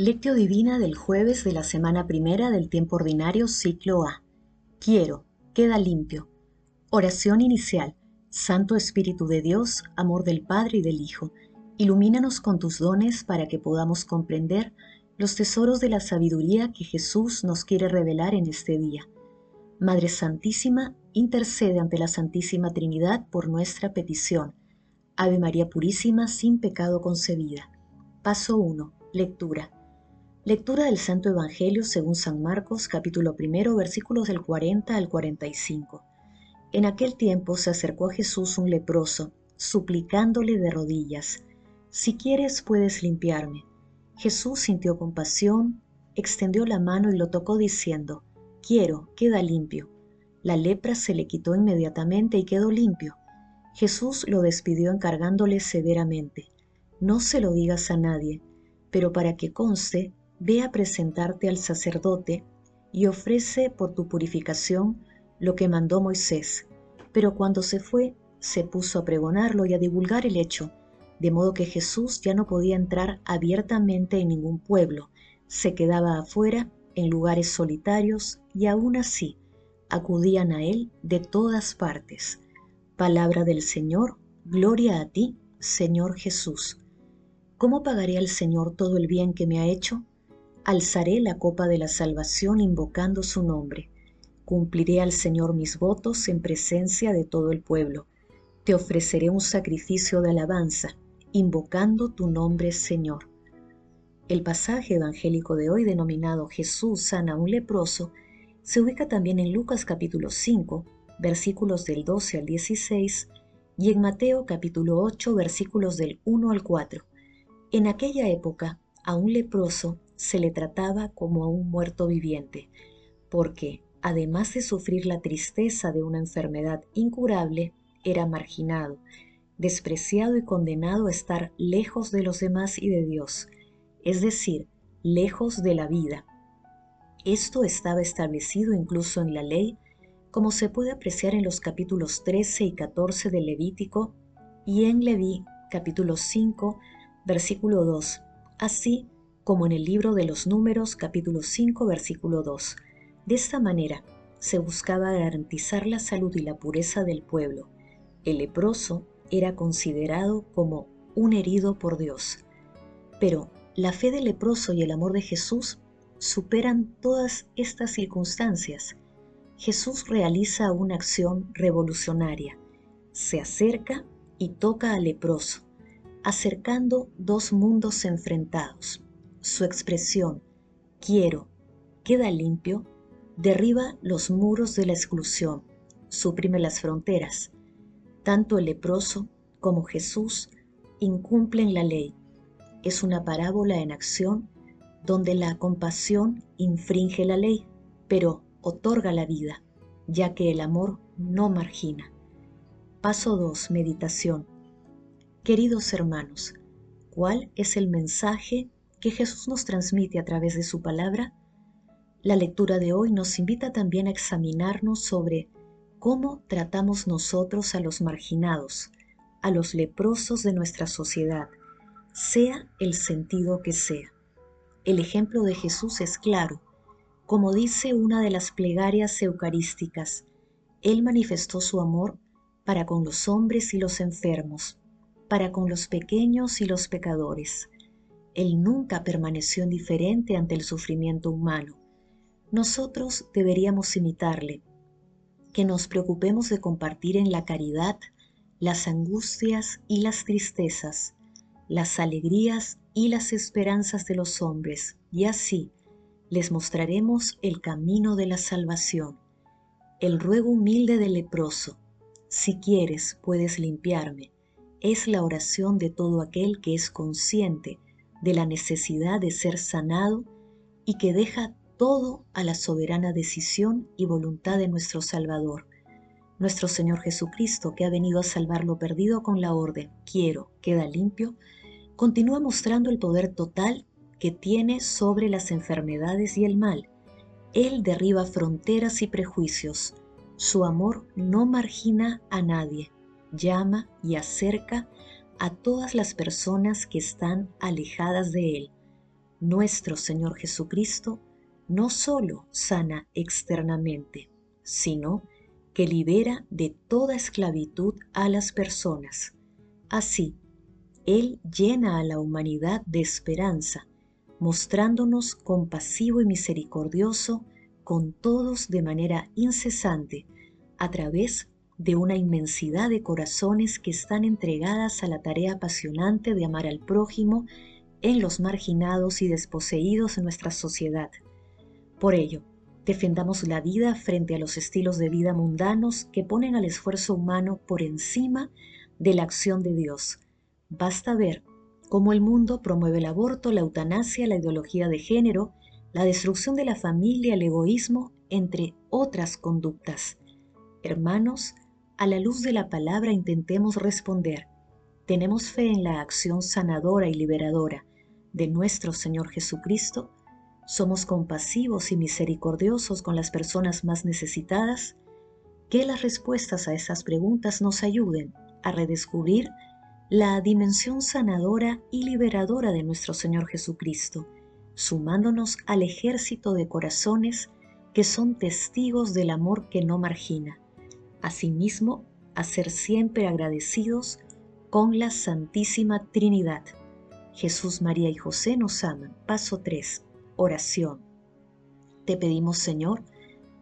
Lectio Divina del jueves de la semana primera del tiempo ordinario ciclo A. Quiero, queda limpio. Oración inicial. Santo Espíritu de Dios, amor del Padre y del Hijo, ilumínanos con tus dones para que podamos comprender los tesoros de la sabiduría que Jesús nos quiere revelar en este día. Madre Santísima, intercede ante la Santísima Trinidad por nuestra petición. Ave María Purísima, sin pecado concebida. Paso 1. Lectura. Lectura del Santo Evangelio según San Marcos capítulo primero versículos del 40 al 45. En aquel tiempo se acercó a Jesús un leproso, suplicándole de rodillas, Si quieres puedes limpiarme. Jesús sintió compasión, extendió la mano y lo tocó diciendo, Quiero, queda limpio. La lepra se le quitó inmediatamente y quedó limpio. Jesús lo despidió encargándole severamente, No se lo digas a nadie, pero para que conste, ve a presentarte al sacerdote y ofrece por tu purificación lo que mandó Moisés. Pero cuando se fue, se puso a pregonarlo y a divulgar el hecho, de modo que Jesús ya no podía entrar abiertamente en ningún pueblo, se quedaba afuera en lugares solitarios y aún así acudían a él de todas partes. Palabra del Señor, gloria a ti, Señor Jesús. ¿Cómo pagaré al Señor todo el bien que me ha hecho? Alzaré la copa de la salvación invocando su nombre. Cumpliré al Señor mis votos en presencia de todo el pueblo. Te ofreceré un sacrificio de alabanza, invocando tu nombre, Señor. El pasaje evangélico de hoy denominado Jesús sana a un leproso se ubica también en Lucas capítulo 5, versículos del 12 al 16, y en Mateo capítulo 8, versículos del 1 al 4. En aquella época, a un leproso se le trataba como a un muerto viviente, porque, además de sufrir la tristeza de una enfermedad incurable, era marginado, despreciado y condenado a estar lejos de los demás y de Dios, es decir, lejos de la vida. Esto estaba establecido incluso en la ley, como se puede apreciar en los capítulos 13 y 14 del Levítico y en Leví capítulo 5, versículo 2, así como en el libro de los números capítulo 5 versículo 2. De esta manera se buscaba garantizar la salud y la pureza del pueblo. El leproso era considerado como un herido por Dios. Pero la fe del leproso y el amor de Jesús superan todas estas circunstancias. Jesús realiza una acción revolucionaria. Se acerca y toca al leproso, acercando dos mundos enfrentados su expresión quiero queda limpio, derriba los muros de la exclusión, suprime las fronteras. Tanto el leproso como Jesús incumplen la ley. Es una parábola en acción donde la compasión infringe la ley, pero otorga la vida, ya que el amor no margina. Paso 2. Meditación. Queridos hermanos, ¿cuál es el mensaje que Jesús nos transmite a través de su palabra, la lectura de hoy nos invita también a examinarnos sobre cómo tratamos nosotros a los marginados, a los leprosos de nuestra sociedad, sea el sentido que sea. El ejemplo de Jesús es claro. Como dice una de las plegarias eucarísticas, Él manifestó su amor para con los hombres y los enfermos, para con los pequeños y los pecadores él nunca permaneció indiferente ante el sufrimiento humano. Nosotros deberíamos imitarle, que nos preocupemos de compartir en la caridad las angustias y las tristezas, las alegrías y las esperanzas de los hombres, y así les mostraremos el camino de la salvación. El ruego humilde del leproso, si quieres puedes limpiarme, es la oración de todo aquel que es consciente de la necesidad de ser sanado y que deja todo a la soberana decisión y voluntad de nuestro Salvador, nuestro Señor Jesucristo, que ha venido a salvar lo perdido con la orden, quiero, queda limpio, continúa mostrando el poder total que tiene sobre las enfermedades y el mal. Él derriba fronteras y prejuicios. Su amor no margina a nadie, llama y acerca a todas las personas que están alejadas de Él. nuestro Señor Jesucristo no solo sana externamente, sino que libera de toda esclavitud a las personas. Así, Él llena a la humanidad de esperanza, mostrándonos compasivo y misericordioso con todos de manera incesante, a través de una inmensidad de corazones que están entregadas a la tarea apasionante de amar al prójimo en los marginados y desposeídos en nuestra sociedad. Por ello, defendamos la vida frente a los estilos de vida mundanos que ponen al esfuerzo humano por encima de la acción de Dios. Basta ver cómo el mundo promueve el aborto, la eutanasia, la ideología de género, la destrucción de la familia, el egoísmo, entre otras conductas. Hermanos, a la luz de la palabra intentemos responder. ¿Tenemos fe en la acción sanadora y liberadora de nuestro Señor Jesucristo? ¿Somos compasivos y misericordiosos con las personas más necesitadas? Que las respuestas a esas preguntas nos ayuden a redescubrir la dimensión sanadora y liberadora de nuestro Señor Jesucristo, sumándonos al ejército de corazones que son testigos del amor que no margina Asimismo, a ser siempre agradecidos con la Santísima Trinidad. Jesús, María y José nos aman. Paso 3. Oración. Te pedimos, Señor,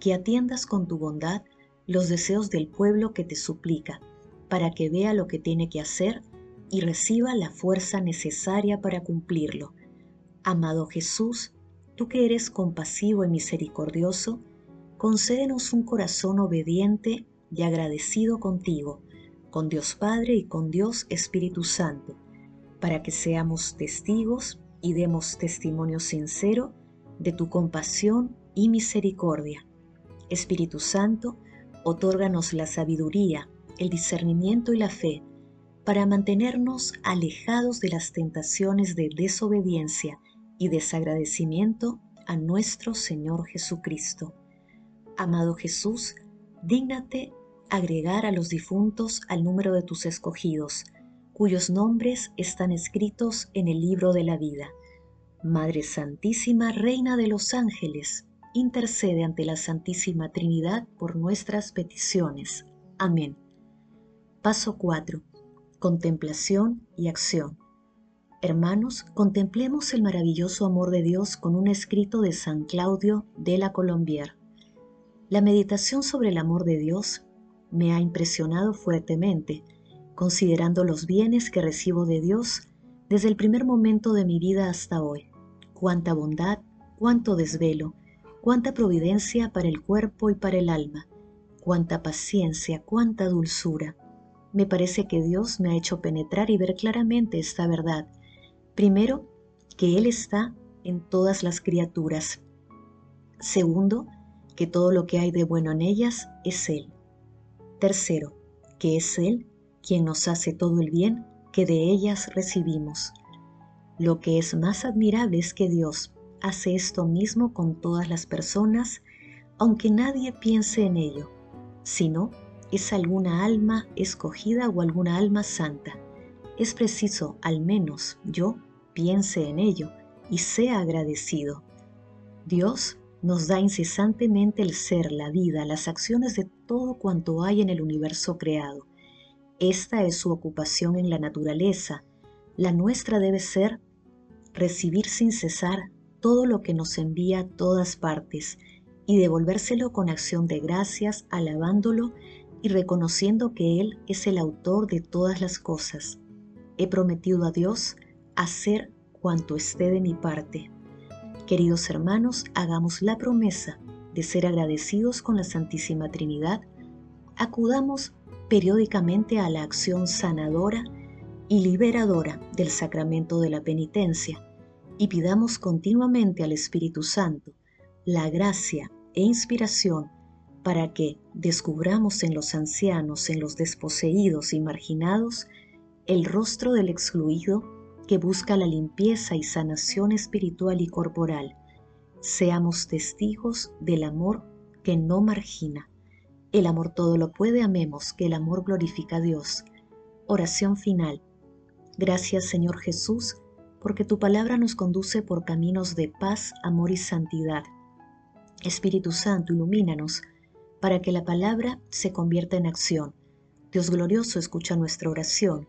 que atiendas con tu bondad los deseos del pueblo que te suplica, para que vea lo que tiene que hacer y reciba la fuerza necesaria para cumplirlo. Amado Jesús, tú que eres compasivo y misericordioso, concédenos un corazón obediente y agradecido contigo, con Dios Padre y con Dios Espíritu Santo, para que seamos testigos y demos testimonio sincero de tu compasión y misericordia. Espíritu Santo, otórganos la sabiduría, el discernimiento y la fe para mantenernos alejados de las tentaciones de desobediencia y desagradecimiento a nuestro Señor Jesucristo. Amado Jesús, dígnate agregar a los difuntos al número de tus escogidos, cuyos nombres están escritos en el libro de la vida. Madre Santísima, Reina de los Ángeles, intercede ante la Santísima Trinidad por nuestras peticiones. Amén. Paso 4. Contemplación y acción. Hermanos, contemplemos el maravilloso amor de Dios con un escrito de San Claudio de la Colombier. La meditación sobre el amor de Dios me ha impresionado fuertemente, considerando los bienes que recibo de Dios desde el primer momento de mi vida hasta hoy. Cuánta bondad, cuánto desvelo, cuánta providencia para el cuerpo y para el alma, cuánta paciencia, cuánta dulzura. Me parece que Dios me ha hecho penetrar y ver claramente esta verdad. Primero, que Él está en todas las criaturas. Segundo, que todo lo que hay de bueno en ellas es Él. Tercero, que es Él quien nos hace todo el bien que de ellas recibimos. Lo que es más admirable es que Dios hace esto mismo con todas las personas, aunque nadie piense en ello, sino es alguna alma escogida o alguna alma santa. Es preciso, al menos yo, piense en ello y sea agradecido. Dios nos da incesantemente el ser, la vida, las acciones de todo cuanto hay en el universo creado. Esta es su ocupación en la naturaleza. La nuestra debe ser recibir sin cesar todo lo que nos envía a todas partes y devolvérselo con acción de gracias, alabándolo y reconociendo que Él es el autor de todas las cosas. He prometido a Dios hacer cuanto esté de mi parte. Queridos hermanos, hagamos la promesa de ser agradecidos con la Santísima Trinidad, acudamos periódicamente a la acción sanadora y liberadora del sacramento de la penitencia y pidamos continuamente al Espíritu Santo la gracia e inspiración para que descubramos en los ancianos, en los desposeídos y marginados, el rostro del excluido que busca la limpieza y sanación espiritual y corporal, seamos testigos del amor que no margina. El amor todo lo puede, amemos, que el amor glorifica a Dios. Oración final. Gracias Señor Jesús, porque tu palabra nos conduce por caminos de paz, amor y santidad. Espíritu Santo, ilumínanos para que la palabra se convierta en acción. Dios glorioso, escucha nuestra oración.